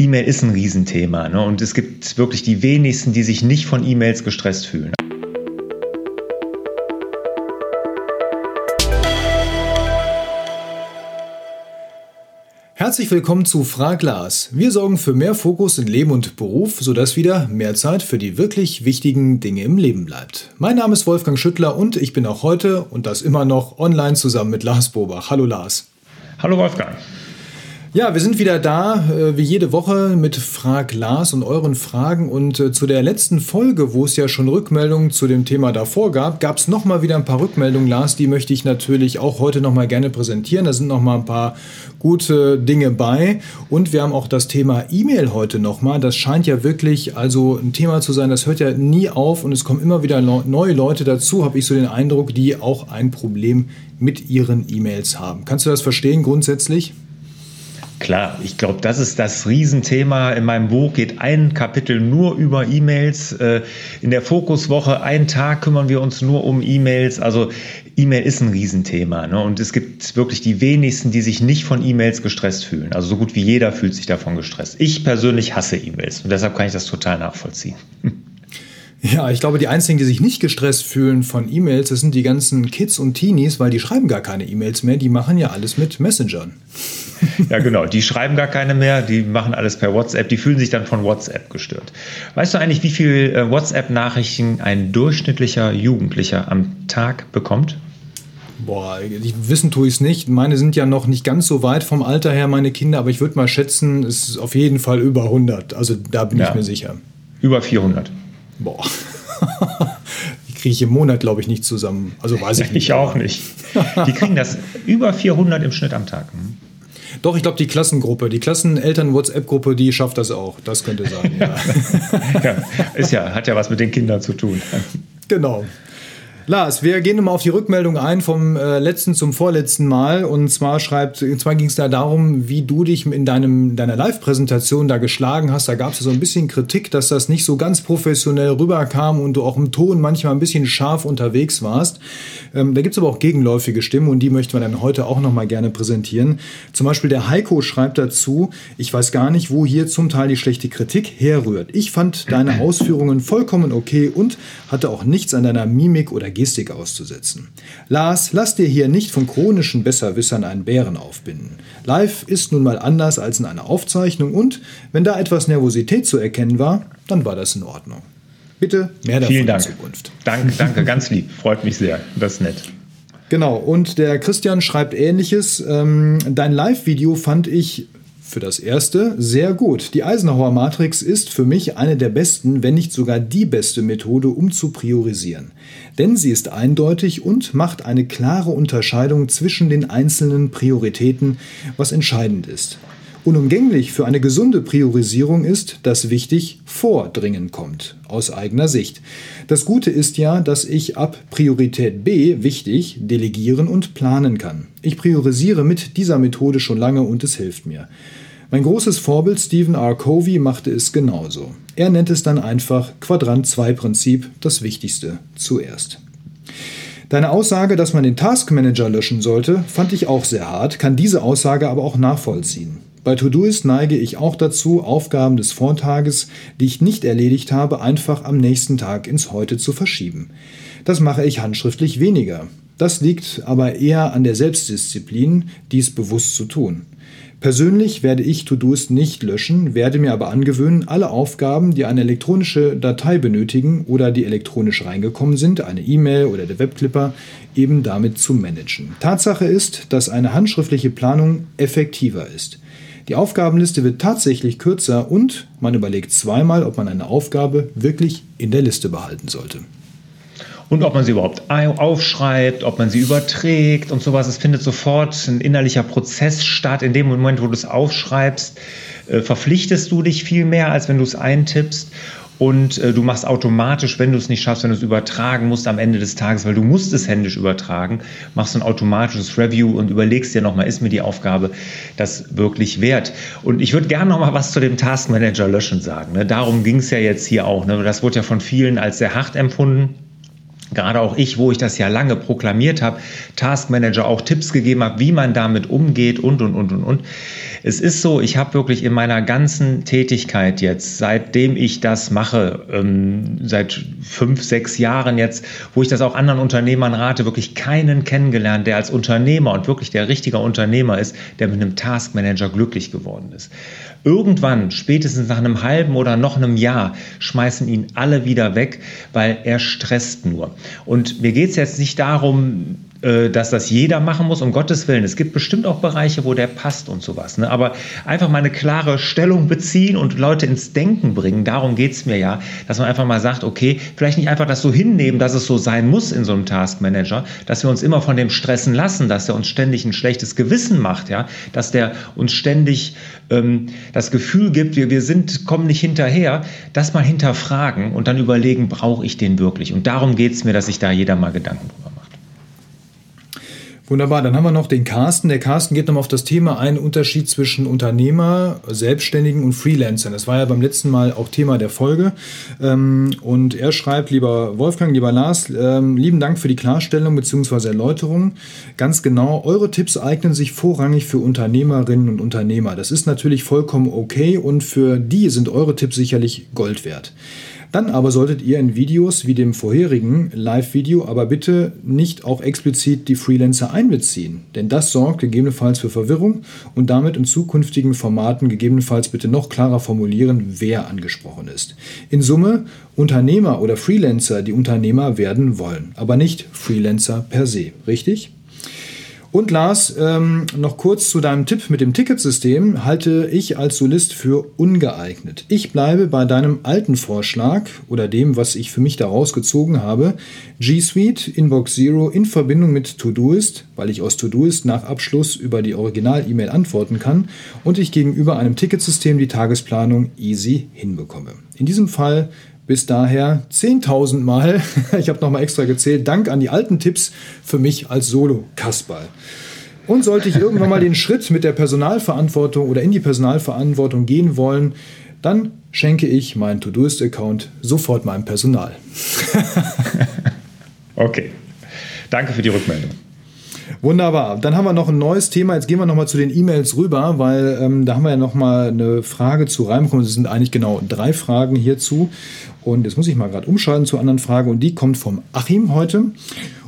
E-Mail ist ein Riesenthema ne? und es gibt wirklich die wenigsten, die sich nicht von E-Mails gestresst fühlen. Herzlich willkommen zu Fraglas. Wir sorgen für mehr Fokus in Leben und Beruf, sodass wieder mehr Zeit für die wirklich wichtigen Dinge im Leben bleibt. Mein Name ist Wolfgang Schüttler und ich bin auch heute und das immer noch online zusammen mit Lars Bobach. Hallo Lars. Hallo Wolfgang. Ja, wir sind wieder da, äh, wie jede Woche, mit Frag Lars und euren Fragen. Und äh, zu der letzten Folge, wo es ja schon Rückmeldungen zu dem Thema davor gab, gab es nochmal wieder ein paar Rückmeldungen, Lars. Die möchte ich natürlich auch heute nochmal gerne präsentieren. Da sind nochmal ein paar gute Dinge bei. Und wir haben auch das Thema E-Mail heute nochmal. Das scheint ja wirklich also ein Thema zu sein, das hört ja nie auf und es kommen immer wieder neue Leute dazu, habe ich so den Eindruck, die auch ein Problem mit ihren E-Mails haben. Kannst du das verstehen grundsätzlich? Klar, ich glaube, das ist das Riesenthema. In meinem Buch geht ein Kapitel nur über E-Mails. Äh, in der Fokuswoche, einen Tag kümmern wir uns nur um E-Mails. Also E-Mail ist ein Riesenthema. Ne? Und es gibt wirklich die wenigsten, die sich nicht von E-Mails gestresst fühlen. Also so gut wie jeder fühlt sich davon gestresst. Ich persönlich hasse E-Mails und deshalb kann ich das total nachvollziehen. Ja, ich glaube, die einzigen, die sich nicht gestresst fühlen von E-Mails, das sind die ganzen Kids und Teenies, weil die schreiben gar keine E-Mails mehr, die machen ja alles mit Messengern. Ja, genau, die schreiben gar keine mehr, die machen alles per WhatsApp, die fühlen sich dann von WhatsApp gestört. Weißt du eigentlich, wie viele äh, WhatsApp-Nachrichten ein durchschnittlicher Jugendlicher am Tag bekommt? Boah, ich, wissen tue ich es nicht. Meine sind ja noch nicht ganz so weit vom Alter her, meine Kinder, aber ich würde mal schätzen, es ist auf jeden Fall über 100. Also da bin ja, ich mir sicher. Über 400. Boah. Die kriege ich im Monat, glaube ich, nicht zusammen. Also weiß ich nicht. Ich auch nicht. Die kriegen das über 400 im Schnitt am Tag. Hm? Doch, ich glaube, die Klassengruppe, die Klasseneltern-WhatsApp-Gruppe, die schafft das auch. Das könnte sein. Ja. ja, ist ja, hat ja was mit den Kindern zu tun. Genau. Lars, wir gehen nochmal auf die Rückmeldung ein vom äh, letzten zum vorletzten Mal. Und zwar schreibt, zwar ging es da darum, wie du dich in deinem, deiner Live-Präsentation da geschlagen hast. Da gab es ja so ein bisschen Kritik, dass das nicht so ganz professionell rüberkam und du auch im Ton manchmal ein bisschen scharf unterwegs warst. Ähm, da gibt es aber auch gegenläufige Stimmen und die möchten wir dann heute auch nochmal gerne präsentieren. Zum Beispiel der Heiko schreibt dazu, ich weiß gar nicht, wo hier zum Teil die schlechte Kritik herrührt. Ich fand deine Ausführungen vollkommen okay und hatte auch nichts an deiner Mimik oder Gestik auszusetzen. Lars, lass dir hier nicht von chronischen Besserwissern einen Bären aufbinden. Live ist nun mal anders als in einer Aufzeichnung und wenn da etwas Nervosität zu erkennen war, dann war das in Ordnung. Bitte mehr davon Vielen Dank. in Zukunft. Danke, danke, ganz lieb. Freut mich sehr. Das ist nett. Genau, und der Christian schreibt ähnliches. Ähm, dein Live-Video fand ich für das erste sehr gut. Die Eisenhower Matrix ist für mich eine der besten, wenn nicht sogar die beste Methode, um zu priorisieren. Denn sie ist eindeutig und macht eine klare Unterscheidung zwischen den einzelnen Prioritäten, was entscheidend ist. Unumgänglich für eine gesunde Priorisierung ist, dass wichtig vor dringend kommt, aus eigener Sicht. Das Gute ist ja, dass ich ab Priorität B wichtig delegieren und planen kann. Ich priorisiere mit dieser Methode schon lange und es hilft mir. Mein großes Vorbild Stephen R. Covey machte es genauso. Er nennt es dann einfach Quadrant-2-Prinzip, das Wichtigste zuerst. Deine Aussage, dass man den Taskmanager löschen sollte, fand ich auch sehr hart, kann diese Aussage aber auch nachvollziehen. Bei Todoist neige ich auch dazu, Aufgaben des Vortages, die ich nicht erledigt habe, einfach am nächsten Tag ins Heute zu verschieben. Das mache ich handschriftlich weniger. Das liegt aber eher an der Selbstdisziplin, dies bewusst zu tun. Persönlich werde ich To-Dos nicht löschen, werde mir aber angewöhnen, alle Aufgaben, die eine elektronische Datei benötigen oder die elektronisch reingekommen sind, eine E-Mail oder der Webclipper, eben damit zu managen. Tatsache ist, dass eine handschriftliche Planung effektiver ist. Die Aufgabenliste wird tatsächlich kürzer und man überlegt zweimal, ob man eine Aufgabe wirklich in der Liste behalten sollte und ob man sie überhaupt aufschreibt, ob man sie überträgt und sowas. Es findet sofort ein innerlicher Prozess statt. In dem Moment, wo du es aufschreibst, äh, verpflichtest du dich viel mehr, als wenn du es eintippst. Und äh, du machst automatisch, wenn du es nicht schaffst, wenn du es übertragen musst am Ende des Tages, weil du musst es händisch übertragen, machst du ein automatisches Review und überlegst dir nochmal, ist mir die Aufgabe das wirklich wert? Und ich würde gerne nochmal was zu dem Taskmanager löschen sagen. Ne? Darum ging es ja jetzt hier auch. Ne? Das wurde ja von vielen als sehr hart empfunden gerade auch ich, wo ich das ja lange proklamiert habe, Taskmanager auch Tipps gegeben habe, wie man damit umgeht und, und, und, und, und. Es ist so, ich habe wirklich in meiner ganzen Tätigkeit jetzt, seitdem ich das mache, ähm, seit fünf, sechs Jahren jetzt, wo ich das auch anderen Unternehmern rate, wirklich keinen kennengelernt, der als Unternehmer und wirklich der richtige Unternehmer ist, der mit einem Taskmanager glücklich geworden ist. Irgendwann, spätestens nach einem halben oder noch einem Jahr, schmeißen ihn alle wieder weg, weil er stresst nur. Und mir geht es jetzt nicht darum, dass das jeder machen muss, um Gottes Willen. Es gibt bestimmt auch Bereiche, wo der passt und sowas. Ne? Aber einfach mal eine klare Stellung beziehen und Leute ins Denken bringen, darum geht es mir ja, dass man einfach mal sagt, okay, vielleicht nicht einfach das so hinnehmen, dass es so sein muss in so einem Taskmanager, dass wir uns immer von dem stressen lassen, dass er uns ständig ein schlechtes Gewissen macht, ja, dass der uns ständig ähm, das Gefühl gibt, wir, wir sind, kommen nicht hinterher, das mal hinterfragen und dann überlegen, brauche ich den wirklich? Und darum geht es mir, dass sich da jeder mal Gedanken drüber macht. Wunderbar, dann haben wir noch den Carsten. Der Carsten geht nochmal auf das Thema ein, Unterschied zwischen Unternehmer, Selbstständigen und Freelancern. Das war ja beim letzten Mal auch Thema der Folge. Ähm, und er schreibt, lieber Wolfgang, lieber Lars, ähm, lieben Dank für die Klarstellung bzw. Erläuterung. Ganz genau, eure Tipps eignen sich vorrangig für Unternehmerinnen und Unternehmer. Das ist natürlich vollkommen okay und für die sind eure Tipps sicherlich Gold wert. Dann aber solltet ihr in Videos wie dem vorherigen Live-Video aber bitte nicht auch explizit die Freelancer einbeziehen, denn das sorgt gegebenenfalls für Verwirrung und damit in zukünftigen Formaten gegebenenfalls bitte noch klarer formulieren, wer angesprochen ist. In Summe Unternehmer oder Freelancer, die Unternehmer werden wollen, aber nicht Freelancer per se, richtig? Und Lars, ähm, noch kurz zu deinem Tipp mit dem Ticketsystem halte ich als Solist für ungeeignet. Ich bleibe bei deinem alten Vorschlag oder dem, was ich für mich daraus gezogen habe. G Suite, Inbox Zero in Verbindung mit Todoist, weil ich aus Todoist nach Abschluss über die Original-E-Mail antworten kann und ich gegenüber einem Ticketsystem die Tagesplanung easy hinbekomme. In diesem Fall bis daher 10.000 Mal, ich habe nochmal extra gezählt, Dank an die alten Tipps für mich als Solo-Kasperl. Und sollte ich irgendwann mal den Schritt mit der Personalverantwortung oder in die Personalverantwortung gehen wollen, dann schenke ich meinen To-Doist-Account sofort meinem Personal. okay. Danke für die Rückmeldung. Wunderbar. Dann haben wir noch ein neues Thema. Jetzt gehen wir nochmal zu den E-Mails rüber, weil ähm, da haben wir ja nochmal eine Frage zu reinbekommen. Es sind eigentlich genau drei Fragen hierzu. Und jetzt muss ich mal gerade umschalten zur anderen Frage. Und die kommt vom Achim heute.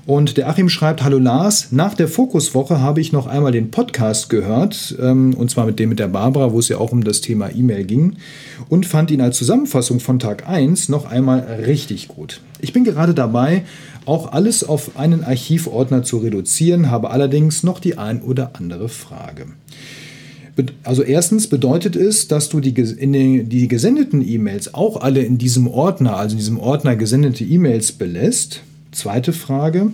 Und der Achim schreibt, hallo Lars, nach der Fokuswoche habe ich noch einmal den Podcast gehört, ähm, und zwar mit dem mit der Barbara, wo es ja auch um das Thema E-Mail ging, und fand ihn als Zusammenfassung von Tag 1 noch einmal richtig gut. Ich bin gerade dabei, auch alles auf einen Archivordner zu reduzieren, habe allerdings noch die ein oder andere Frage. Also erstens bedeutet es, dass du die, den, die gesendeten E-Mails auch alle in diesem Ordner, also in diesem Ordner gesendete E-Mails belässt. Zweite Frage.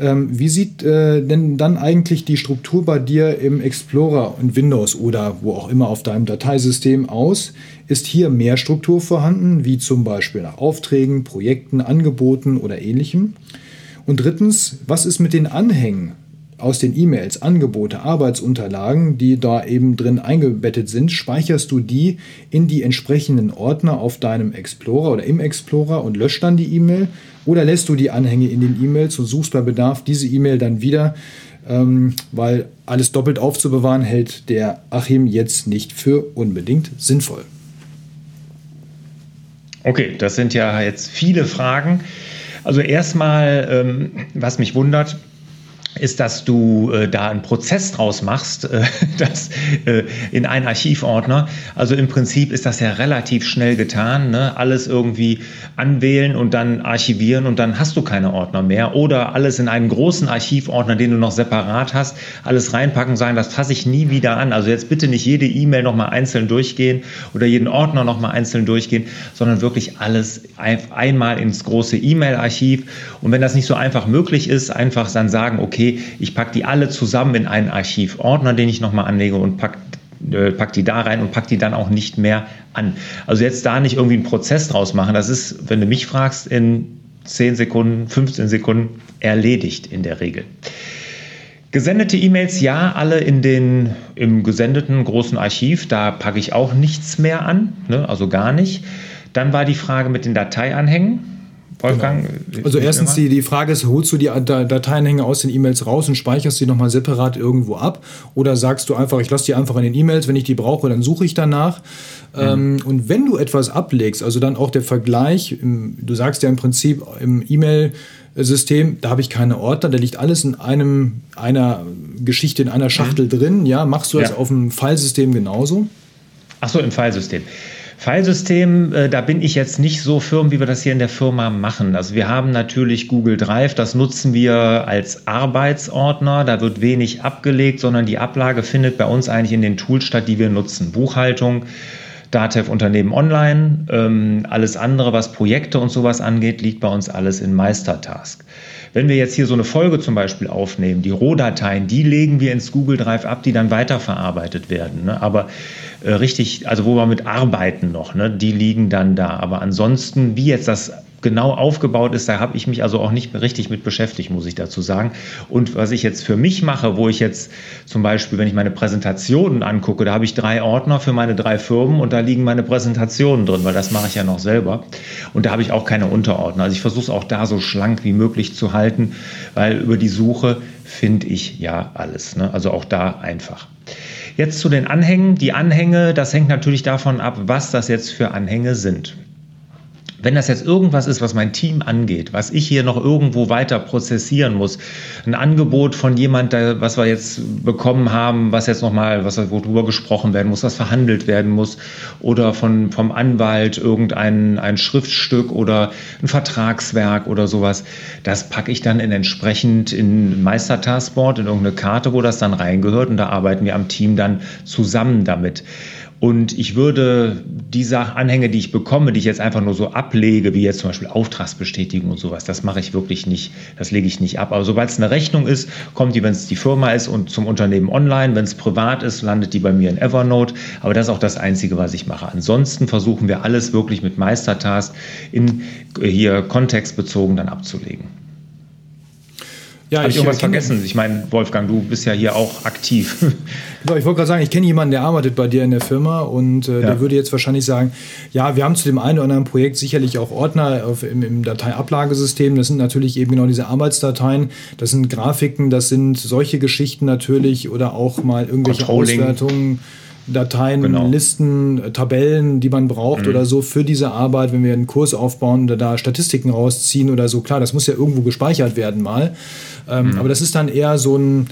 Ähm, wie sieht äh, denn dann eigentlich die Struktur bei dir im Explorer und Windows oder wo auch immer auf deinem Dateisystem aus? Ist hier mehr Struktur vorhanden, wie zum Beispiel nach Aufträgen, Projekten, Angeboten oder ähnlichem? Und drittens, was ist mit den Anhängen? aus den E-Mails, Angebote, Arbeitsunterlagen, die da eben drin eingebettet sind, speicherst du die in die entsprechenden Ordner auf deinem Explorer oder im Explorer und löscht dann die E-Mail oder lässt du die Anhänge in den E-Mails und suchst bei Bedarf diese E-Mail dann wieder, ähm, weil alles doppelt aufzubewahren hält der Achim jetzt nicht für unbedingt sinnvoll. Okay, das sind ja jetzt viele Fragen. Also erstmal, ähm, was mich wundert, ist, dass du äh, da einen Prozess draus machst, äh, das äh, in einen Archivordner. Also im Prinzip ist das ja relativ schnell getan. Ne? Alles irgendwie anwählen und dann archivieren und dann hast du keine Ordner mehr. Oder alles in einen großen Archivordner, den du noch separat hast, alles reinpacken, sagen, das fasse ich nie wieder an. Also jetzt bitte nicht jede E-Mail nochmal einzeln durchgehen oder jeden Ordner nochmal einzeln durchgehen, sondern wirklich alles einmal ins große E-Mail-Archiv. Und wenn das nicht so einfach möglich ist, einfach dann sagen, okay, ich packe die alle zusammen in einen Archivordner, den ich nochmal anlege und packe äh, pack die da rein und pack die dann auch nicht mehr an. Also jetzt da nicht irgendwie einen Prozess draus machen, das ist, wenn du mich fragst, in 10 Sekunden, 15 Sekunden erledigt in der Regel. Gesendete E-Mails, ja, alle in den, im gesendeten großen Archiv, da packe ich auch nichts mehr an, ne, also gar nicht. Dann war die Frage mit den Dateianhängen Wolfgang? Genau. Also erstens die, die Frage ist, holst du die Dateienhänge aus den E-Mails raus und speicherst sie nochmal separat irgendwo ab? Oder sagst du einfach, ich lasse die einfach in den E-Mails, wenn ich die brauche, dann suche ich danach? Mhm. Ähm, und wenn du etwas ablegst, also dann auch der Vergleich, du sagst ja im Prinzip im E-Mail, System, da habe ich keine Ordner, da liegt alles in einem, einer Geschichte, in einer Schachtel mhm. drin. Ja, machst du das ja. auf dem Filesystem genauso? Ach so, im Filesystem. Filesystem, äh, da bin ich jetzt nicht so firm, wie wir das hier in der Firma machen. Also wir haben natürlich Google Drive, das nutzen wir als Arbeitsordner. Da wird wenig abgelegt, sondern die Ablage findet bei uns eigentlich in den Tools statt, die wir nutzen. Buchhaltung, Datev Unternehmen Online. Ähm, alles andere, was Projekte und sowas angeht, liegt bei uns alles in Meistertask. Wenn wir jetzt hier so eine Folge zum Beispiel aufnehmen, die Rohdateien, die legen wir ins Google Drive ab, die dann weiterverarbeitet werden. Ne? Aber äh, richtig, also wo wir mit arbeiten noch, ne? die liegen dann da. Aber ansonsten, wie jetzt das genau aufgebaut ist, da habe ich mich also auch nicht richtig mit beschäftigt, muss ich dazu sagen. Und was ich jetzt für mich mache, wo ich jetzt zum Beispiel, wenn ich meine Präsentationen angucke, da habe ich drei Ordner für meine drei Firmen und da liegen meine Präsentationen drin, weil das mache ich ja noch selber. Und da habe ich auch keine Unterordner. Also ich versuche es auch da so schlank wie möglich zu halten, weil über die Suche finde ich ja alles. Ne? Also auch da einfach. Jetzt zu den Anhängen. Die Anhänge, das hängt natürlich davon ab, was das jetzt für Anhänge sind. Wenn das jetzt irgendwas ist, was mein Team angeht, was ich hier noch irgendwo weiter prozessieren muss, ein Angebot von jemand, was wir jetzt bekommen haben, was jetzt nochmal, was worüber gesprochen werden muss, was verhandelt werden muss, oder von, vom Anwalt irgendein ein Schriftstück oder ein Vertragswerk oder sowas, das packe ich dann in entsprechend in Meistertaskboard, in irgendeine Karte, wo das dann reingehört und da arbeiten wir am Team dann zusammen damit. Und ich würde die Anhänge, die ich bekomme, die ich jetzt einfach nur so ablege, wie jetzt zum Beispiel Auftragsbestätigung und sowas, das mache ich wirklich nicht, das lege ich nicht ab. Aber sobald es eine Rechnung ist, kommt die, wenn es die Firma ist und zum Unternehmen online. Wenn es privat ist, landet die bei mir in Evernote. Aber das ist auch das Einzige, was ich mache. Ansonsten versuchen wir alles wirklich mit Meistertask in hier kontextbezogen dann abzulegen. Ja, Habe ich, ich irgendwas vergessen? Ich meine, Wolfgang, du bist ja hier auch aktiv. Genau, ich wollte gerade sagen, ich kenne jemanden, der arbeitet bei dir in der Firma und äh, ja. der würde jetzt wahrscheinlich sagen, ja, wir haben zu dem einen oder anderen Projekt sicherlich auch Ordner auf, im, im Dateiablagesystem. Das sind natürlich eben genau diese Arbeitsdateien. Das sind Grafiken, das sind solche Geschichten natürlich oder auch mal irgendwelche Auswertungen. Dateien, genau. Listen, Tabellen, die man braucht mhm. oder so für diese Arbeit, wenn wir einen Kurs aufbauen oder da Statistiken rausziehen oder so. Klar, das muss ja irgendwo gespeichert werden mal. Ähm, mhm. Aber das ist dann eher so ein,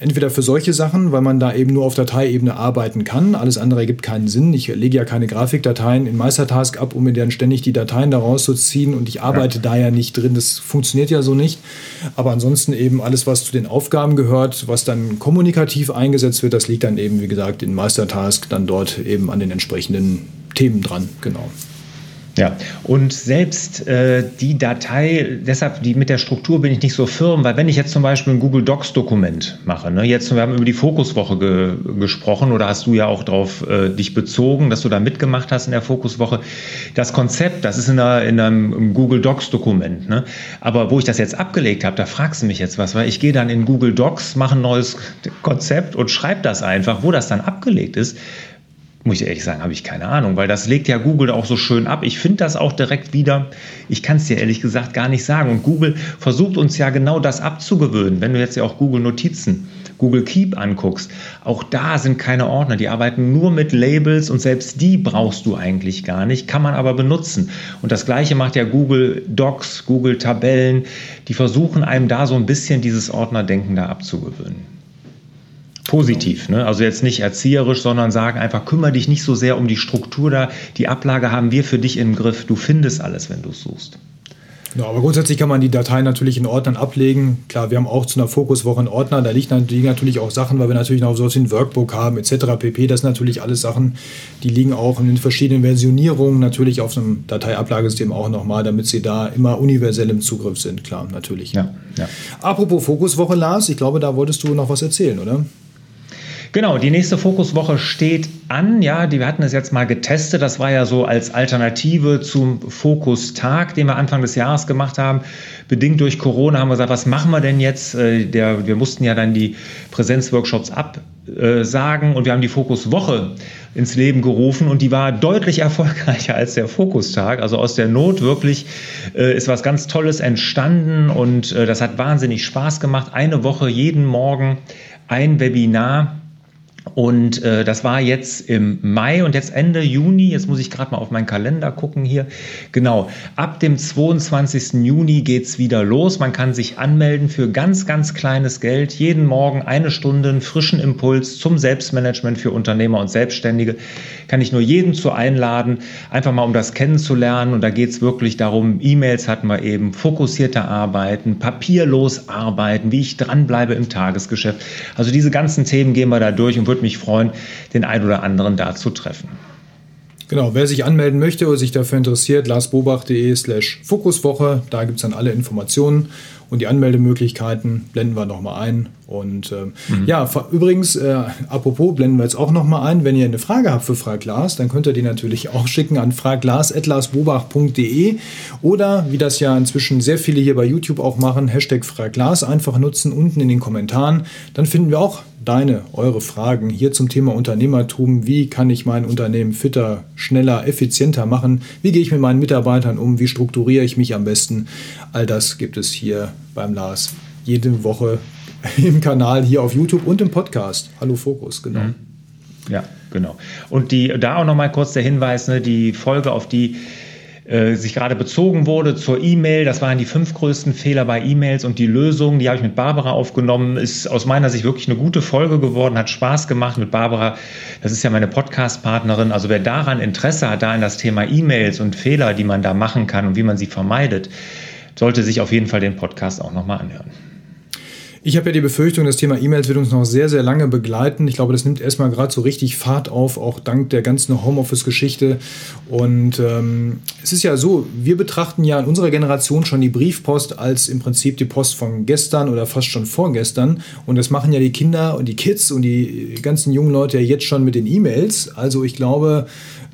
entweder für solche Sachen, weil man da eben nur auf Dateiebene arbeiten kann. Alles andere ergibt keinen Sinn. Ich lege ja keine Grafikdateien in Meistertask ab, um mir dann ständig die Dateien daraus zu ziehen und ich arbeite ja. da ja nicht drin. Das funktioniert ja so nicht. Aber ansonsten eben alles, was zu den Aufgaben gehört, was dann kommunikativ eingesetzt wird, das liegt dann eben, wie gesagt, in Meistertask dann dort eben an den entsprechenden Themen dran. Genau. Ja, und selbst äh, die Datei, deshalb die, mit der Struktur bin ich nicht so firm, weil wenn ich jetzt zum Beispiel ein Google Docs Dokument mache, ne, jetzt wir haben über die Fokuswoche ge, gesprochen oder hast du ja auch darauf äh, dich bezogen, dass du da mitgemacht hast in der Fokuswoche. Das Konzept, das ist in, einer, in einem Google Docs Dokument, ne? aber wo ich das jetzt abgelegt habe, da fragst du mich jetzt was, weil ich gehe dann in Google Docs, mache ein neues Konzept und schreibe das einfach, wo das dann abgelegt ist muss ich ehrlich sagen, habe ich keine Ahnung, weil das legt ja Google auch so schön ab. Ich finde das auch direkt wieder, ich kann es dir ehrlich gesagt gar nicht sagen. Und Google versucht uns ja genau das abzugewöhnen. Wenn du jetzt ja auch Google Notizen, Google Keep anguckst, auch da sind keine Ordner. Die arbeiten nur mit Labels und selbst die brauchst du eigentlich gar nicht, kann man aber benutzen. Und das gleiche macht ja Google Docs, Google Tabellen. Die versuchen einem da so ein bisschen dieses Ordnerdenken da abzugewöhnen. Positiv, ne? also jetzt nicht erzieherisch, sondern sagen einfach, kümmere dich nicht so sehr um die Struktur da. Die Ablage haben wir für dich im Griff. Du findest alles, wenn du es suchst. Ja, aber grundsätzlich kann man die Dateien natürlich in Ordnern ablegen. Klar, wir haben auch zu einer Fokuswoche einen Ordner. Da liegen natürlich auch Sachen, weil wir natürlich noch so ein Workbook haben etc. pp. Das sind natürlich alles Sachen, die liegen auch in den verschiedenen Versionierungen natürlich auf einem Dateiablagesystem auch nochmal, damit sie da immer universell im Zugriff sind. Klar, natürlich. Ja, ja. Apropos Fokuswoche, Lars, ich glaube, da wolltest du noch was erzählen, oder? Genau, die nächste Fokuswoche steht an. Ja, die, wir hatten es jetzt mal getestet. Das war ja so als Alternative zum Fokustag, den wir Anfang des Jahres gemacht haben. Bedingt durch Corona haben wir gesagt, was machen wir denn jetzt? Äh, der, wir mussten ja dann die Präsenzworkshops ab äh, und wir haben die Fokuswoche ins Leben gerufen und die war deutlich erfolgreicher als der Fokustag. Also aus der Not wirklich äh, ist was ganz Tolles entstanden und äh, das hat wahnsinnig Spaß gemacht. Eine Woche jeden Morgen ein Webinar und äh, das war jetzt im Mai und jetzt Ende Juni, jetzt muss ich gerade mal auf meinen Kalender gucken hier. Genau, ab dem 22. Juni geht es wieder los. Man kann sich anmelden für ganz, ganz kleines Geld. Jeden Morgen eine Stunde einen frischen Impuls zum Selbstmanagement für Unternehmer und Selbstständige. Kann ich nur jeden zu einladen, einfach mal um das kennenzulernen. Und da geht es wirklich darum, E-Mails hatten wir eben, fokussierter arbeiten, papierlos arbeiten, wie ich dranbleibe im Tagesgeschäft. Also diese ganzen Themen gehen wir da durch und würde mich freuen, den ein oder anderen da zu treffen. Genau, wer sich anmelden möchte oder sich dafür interessiert, larsbobach.de slash Fokuswoche, da gibt es dann alle Informationen und die Anmeldemöglichkeiten blenden wir nochmal ein. Und äh, mhm. ja, übrigens, äh, apropos, blenden wir jetzt auch nochmal ein, wenn ihr eine Frage habt für Frag Lars, dann könnt ihr die natürlich auch schicken an fraglars.larsbobach.de oder, wie das ja inzwischen sehr viele hier bei YouTube auch machen, Hashtag Fraglas einfach nutzen unten in den Kommentaren. Dann finden wir auch deine, eure Fragen hier zum Thema Unternehmertum. Wie kann ich mein Unternehmen fitter, schneller, effizienter machen? Wie gehe ich mit meinen Mitarbeitern um? Wie strukturiere ich mich am besten? All das gibt es hier beim Lars jede Woche im Kanal hier auf YouTube und im Podcast. Hallo Fokus, genau. Mhm. Ja, genau. Und die, da auch nochmal kurz der Hinweis, ne, die Folge, auf die äh, sich gerade bezogen wurde zur E-Mail. Das waren die fünf größten Fehler bei E-Mails und die Lösung, die habe ich mit Barbara aufgenommen, ist aus meiner Sicht wirklich eine gute Folge geworden, hat Spaß gemacht mit Barbara. Das ist ja meine Podcast-Partnerin. Also wer daran Interesse hat, da in das Thema E-Mails und Fehler, die man da machen kann und wie man sie vermeidet, sollte sich auf jeden Fall den Podcast auch nochmal anhören. Ich habe ja die Befürchtung, das Thema E-Mails wird uns noch sehr, sehr lange begleiten. Ich glaube, das nimmt erstmal gerade so richtig Fahrt auf, auch dank der ganzen Homeoffice-Geschichte. Und ähm, es ist ja so, wir betrachten ja in unserer Generation schon die Briefpost als im Prinzip die Post von gestern oder fast schon vorgestern. Und das machen ja die Kinder und die Kids und die ganzen jungen Leute ja jetzt schon mit den E-Mails. Also ich glaube,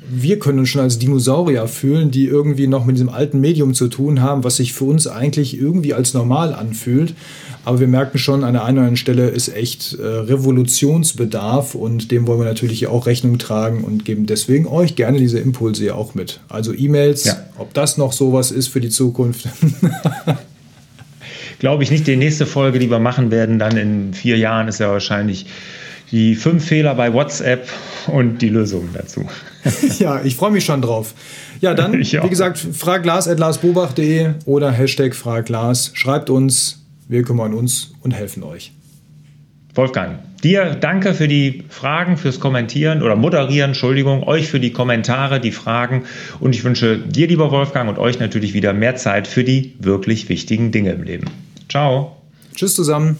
wir können uns schon als Dinosaurier fühlen, die irgendwie noch mit diesem alten Medium zu tun haben, was sich für uns eigentlich irgendwie als normal anfühlt. Aber wir merken schon, an der einen oder anderen Stelle ist echt äh, Revolutionsbedarf und dem wollen wir natürlich auch Rechnung tragen und geben deswegen euch gerne diese Impulse ja auch mit. Also E-Mails, ja. ob das noch sowas ist für die Zukunft. Glaube ich nicht. Die nächste Folge, die wir machen werden, dann in vier Jahren, ist ja wahrscheinlich die fünf Fehler bei WhatsApp und die Lösungen dazu. ja, ich freue mich schon drauf. Ja, dann, wie gesagt, fraglas.larsbobach.de oder Hashtag fraglas. Schreibt uns, wir kümmern uns und helfen euch. Wolfgang, dir danke für die Fragen, fürs Kommentieren oder Moderieren, Entschuldigung, euch für die Kommentare, die Fragen und ich wünsche dir, lieber Wolfgang, und euch natürlich wieder mehr Zeit für die wirklich wichtigen Dinge im Leben. Ciao. Tschüss zusammen.